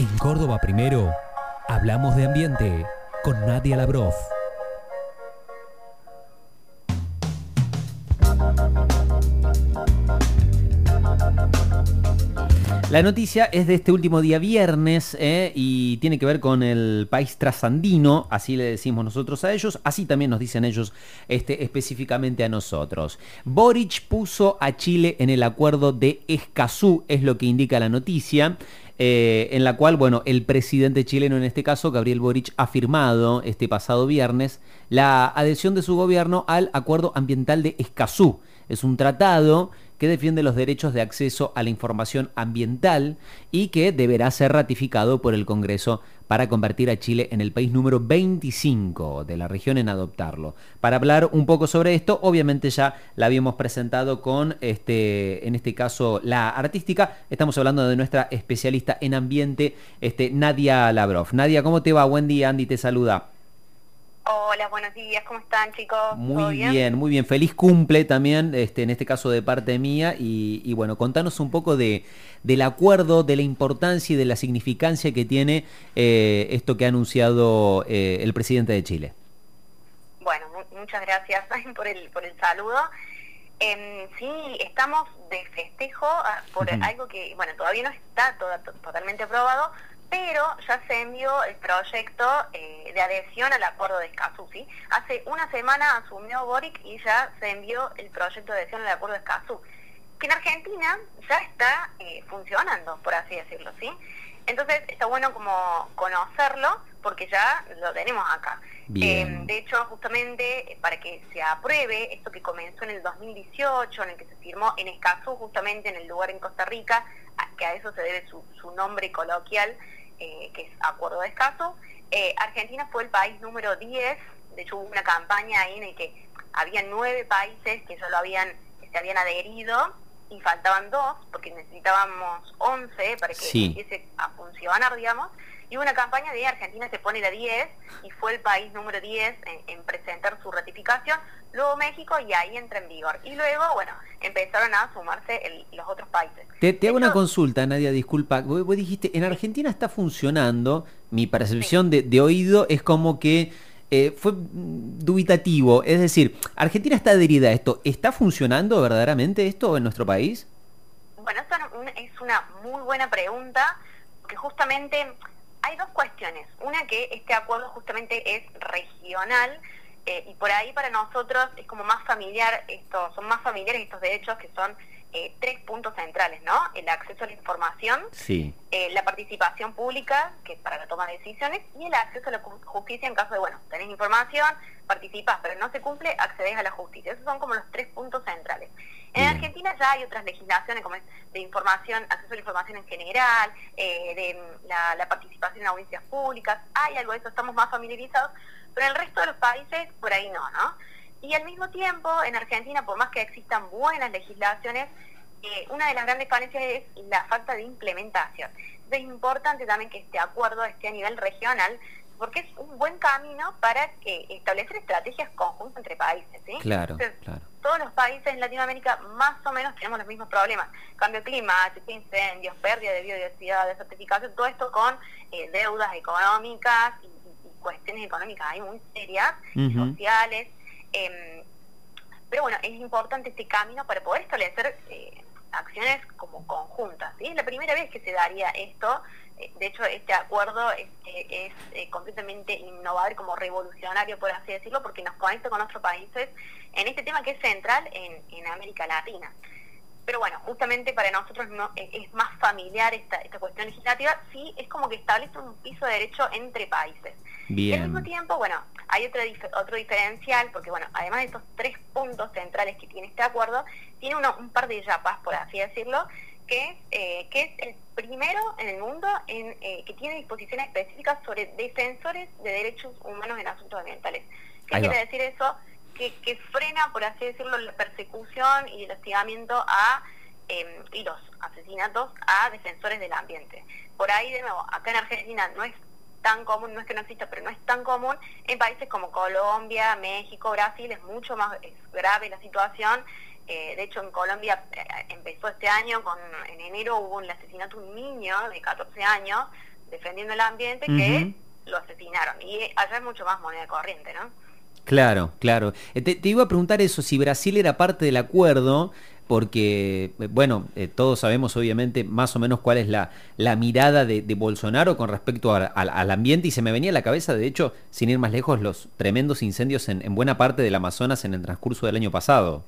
En Córdoba Primero, hablamos de ambiente con Nadia Labrof. La noticia es de este último día viernes eh, y tiene que ver con el país trasandino, así le decimos nosotros a ellos, así también nos dicen ellos este, específicamente a nosotros. Boric puso a Chile en el acuerdo de Escazú, es lo que indica la noticia. Eh, en la cual, bueno, el presidente chileno, en este caso, Gabriel Boric, ha firmado este pasado viernes la adhesión de su gobierno al Acuerdo Ambiental de Escazú. Es un tratado que defiende los derechos de acceso a la información ambiental y que deberá ser ratificado por el Congreso para convertir a Chile en el país número 25 de la región en adoptarlo. Para hablar un poco sobre esto, obviamente ya la habíamos presentado con, este, en este caso, la artística. Estamos hablando de nuestra especialista en ambiente, este, Nadia Labrov. Nadia, ¿cómo te va? Buen día, Andy te saluda. Hola, buenos días, ¿cómo están chicos? Muy bien? muy bien. Feliz cumple también, este, en este caso de parte mía. Y, bueno, contanos un poco de, del acuerdo, de la importancia y de la significancia que tiene eh, esto que ha anunciado eh, el presidente de Chile. Bueno, muchas gracias por el, por el saludo. Em, sí, estamos de festejo ah, por algo que, bueno, todavía no está totalmente aprobado, pero ya se envió el proyecto eh, de adhesión al acuerdo de Escazú. ¿sí? Hace una semana asumió Boric y ya se envió el proyecto de adhesión al acuerdo de Escazú, que en Argentina ya está eh, funcionando, por así decirlo. ¿sí? Entonces está bueno como conocerlo porque ya lo tenemos acá. Eh, de hecho, justamente para que se apruebe esto que comenzó en el 2018, en el que se firmó en Escazú, justamente en el lugar en Costa Rica, que a eso se debe su, su nombre coloquial, eh, que es Acuerdo de Escaso. Eh, Argentina fue el país número 10, de hecho hubo una campaña ahí en la que había nueve países que solo habían, se habían adherido y faltaban dos, porque necesitábamos 11 para que empiece a funcionar, digamos. Y hubo una campaña de Argentina se pone la 10 y fue el país número 10 en, presentar su ratificación, luego México y ahí entra en vigor. Y luego, bueno, empezaron a sumarse los otros países. Te, hago una consulta, Nadia, disculpa. Vos, dijiste, en Argentina está funcionando, mi percepción de, oído es como que eh, fue dubitativo. Es decir, Argentina está adherida a esto. ¿Está funcionando verdaderamente esto en nuestro país? Bueno, esta es una muy buena pregunta, que justamente hay dos cuestiones. Una que este acuerdo justamente es regional eh, y por ahí para nosotros es como más familiar, esto, son más familiares estos derechos que son eh, tres puntos centrales, ¿no? El acceso a la información, eh, la participación pública, que es para la toma de decisiones, y el acceso a la justicia en caso de, bueno, tenés información, participás, pero no se cumple, accedes a la justicia. Esos son como los tres puntos centrales. En Argentina ya hay otras legislaciones como es de información, acceso a la información en general, eh, de mm, la, participación en audiencias públicas, hay algo de eso, estamos más familiarizados, pero en el resto de los países por ahí no, ¿no? Y al mismo tiempo, en Argentina, por más que existan buenas legislaciones, eh, una de las grandes falencias es la falta de implementación. es importante también que este acuerdo esté a nivel regional, porque es un buen camino para que establecer estrategias conjuntas entre países. ¿sí? Claro, claro. Todos los países en Latinoamérica más o menos tenemos los mismos problemas. Cambio climático, incendios, pérdida de biodiversidad, desertificación, todo esto con eh, deudas económicas y, cuestiones económicas ahí muy serias, sociales. Em, pero bueno, es importante este camino para poder establecer eh, acciones como conjuntas. ¿sí? Es la primera vez que se daría esto. Eh, de hecho, este acuerdo es, eh, completamente innovador, como revolucionario, por así decirlo, porque nos conecta con otros países en este tema que es central en, en América Latina. Pero bueno, justamente para nosotros no, es más familiar esta, esta cuestión legislativa, sí es como que establece un piso de derecho entre países. Y al mismo tiempo, bueno, hay otro, otro diferencial, porque bueno, además de estos tres puntos centrales que tiene este acuerdo, tiene un par de yapas, por así decirlo, que, eh, que es el primero en el mundo en, eh, que tiene disposiciones específicas sobre defensores de derechos humanos en asuntos ambientales. ¿Qué quiere decir eso? Que, frena, por así decirlo, la persecución y el hostigamiento a em, y los asesinatos a defensores del ambiente. Por ahí, de nuevo, acá en Argentina no es tan común, no es que no exista, pero no es tan común, en países como Colombia, México, Brasil es mucho más grave la situación. Eh, de hecho, en Colombia eh, empezó este año, con, en enero hubo el asesinato de un niño de 14 años, defendiendo el ambiente que lo asesinaron. Y allá es mucho más moneda corriente, ¿no? Claro, claro. Eh, te, iba a preguntar eso, si Brasil era parte del acuerdo, porque, eh, bueno, eh, todos sabemos obviamente más o menos cuál es la, la mirada de, Bolsonaro con respecto al ambiente y se me venía a la cabeza, de hecho, sin ir más lejos, los tremendos incendios en, en buena parte del Amazonas en el transcurso del año pasado.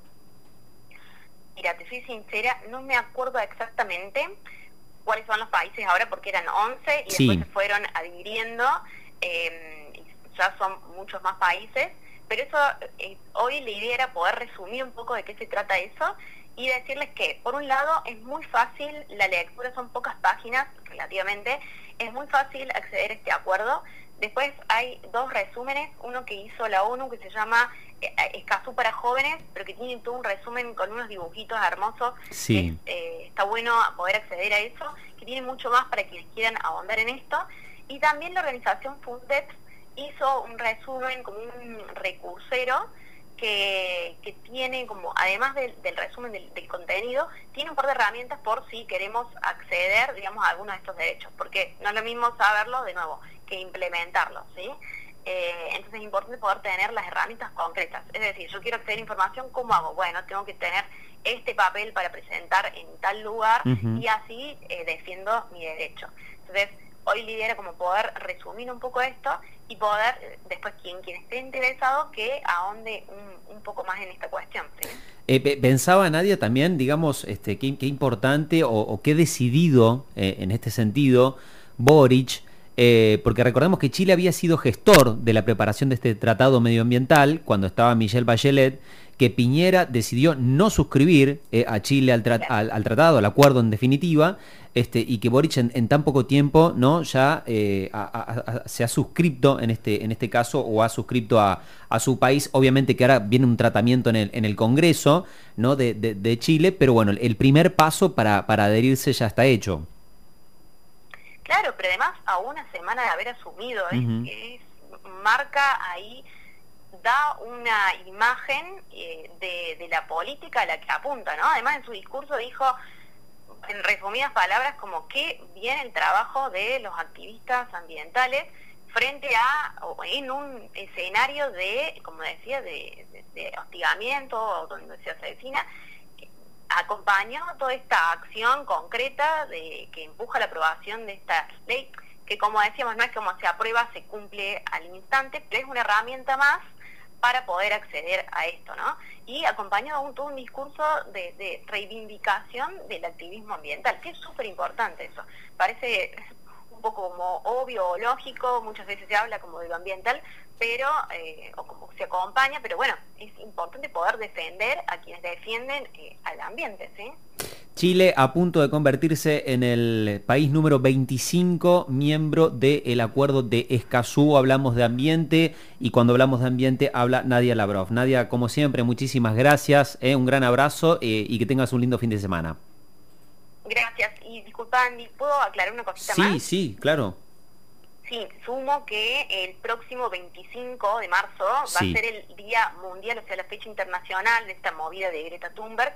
Mira, te soy sincera, no me acuerdo exactamente cuáles son los países ahora porque eran 11 y después se fueron adhiriendo, eh, ya son muchos más países pero eso, eh, hoy la idea era poder resumir un poco de qué se trata eso y decirles que, por un lado, es muy fácil, la lectura son pocas páginas relativamente, es muy fácil acceder a este acuerdo. Después hay dos resúmenes, uno que hizo la ONU que se llama eh, Escazú para jóvenes, pero que tiene todo un resumen con unos dibujitos hermosos. Sí. Eh, está bueno poder acceder a eso, que tiene mucho más para quienes quieran ahondar en esto. Y también la organización Fundex hizo un resumen como un recursero que, que tiene como, además del, resumen del, contenido, tiene un par de herramientas por si queremos acceder, digamos, a algunos de estos derechos, porque no es lo mismo saberlo, de nuevo, que implementarlo, ¿sí? Eh, entonces es importante poder tener las herramientas concretas. Es decir, yo quiero acceder a información, ¿cómo hago? Bueno, tengo que tener este papel para presentar en tal lugar y así eh, defiendo mi derecho. Entonces, hoy lidera como poder resumir un poco esto y poder, eh, después quien, quien esté interesado, que ahonde un, un poco más en esta cuestión. Eh, ¿Pensaba Nadia también, digamos, este, qué, qué importante o, qué decidido eh, en este sentido Boric, porque recordemos que Chile había sido gestor de la preparación de este tratado medioambiental cuando estaba Michelle Bachelet, que Piñera decidió no suscribir a Chile al, al, tratado, al acuerdo en definitiva, este, y que Boric en, tan poco tiempo no ya eh, se ha suscrito en este, en este caso o ha suscrito a, su país. Obviamente que ahora viene un tratamiento en el, en el Congreso ¿no? de, Chile, pero bueno, el primer paso para, para adherirse ya está hecho. Claro, pero además a una semana de haber asumido, es, marca ahí da una imagen eh, de, de, la política a la que apunta, ¿no? Además en su discurso dijo, en resumidas palabras, como que viene el trabajo de los activistas ambientales frente a, o en un escenario de, como decía, de, hostigamiento, donde se asesina, acompañó toda esta acción concreta de que empuja la aprobación de esta ley, que como decíamos, no es como se aprueba, se cumple al instante, pero es una herramienta más para poder acceder a esto, ¿no? Y acompañado un, todo un discurso de, reivindicación del activismo ambiental, que es súper importante eso. Parece poco como obvio o lógico, muchas veces se habla como de lo ambiental, pero, eh, o como se acompaña, pero bueno, es importante poder defender a quienes defienden eh, al ambiente, ¿sí? Chile a punto de convertirse en el país número 25 miembro del acuerdo de Escazú. Hablamos de ambiente y cuando hablamos de ambiente habla Nadia Labrov. Nadia, como siempre, muchísimas gracias, eh, un gran abrazo eh, y que tengas un lindo fin de semana. Gracias. Y disculpa, Andy, ¿puedo aclarar una cosita más? Sí, sí, claro. Sí, sumo que el próximo 25 de marzo va a ser el Día Mundial, o sea, la fecha internacional de esta movida de Greta Thunberg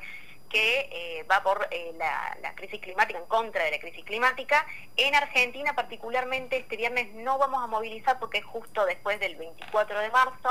que eh, va por eh, la, crisis climática, en contra de la crisis climática. En Argentina particularmente este viernes no vamos a movilizar porque es justo después del 24 de marzo,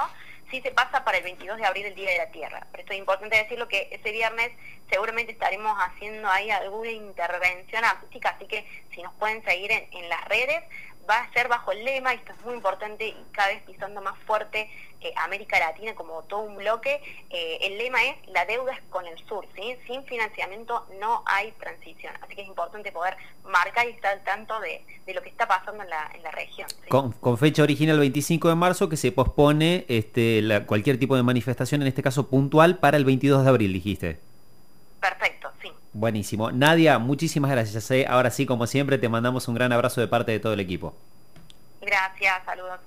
sí se pasa para el 22 de abril el Día de la Tierra. Pero esto es importante decirlo que ese viernes seguramente estaremos haciendo ahí alguna intervención acústica, así que si nos pueden seguir en las redes, va a ser bajo el lema, y esto es muy importante y cada vez pisando más fuerte América Latina como todo un bloque, eh, el lema es la deuda es con el sur, ¿sí? sin financiamiento no hay transición, así que es importante poder marcar y estar al tanto de, lo que está pasando en la, en la región. Con, fecha original 25 de marzo que se pospone este, cualquier tipo de manifestación, en este caso puntual, para el 22 de abril, dijiste. Buenísimo. Nadia, muchísimas gracias. Ahora sí, como siempre, te mandamos un gran abrazo de parte de todo el equipo. Gracias, saludos.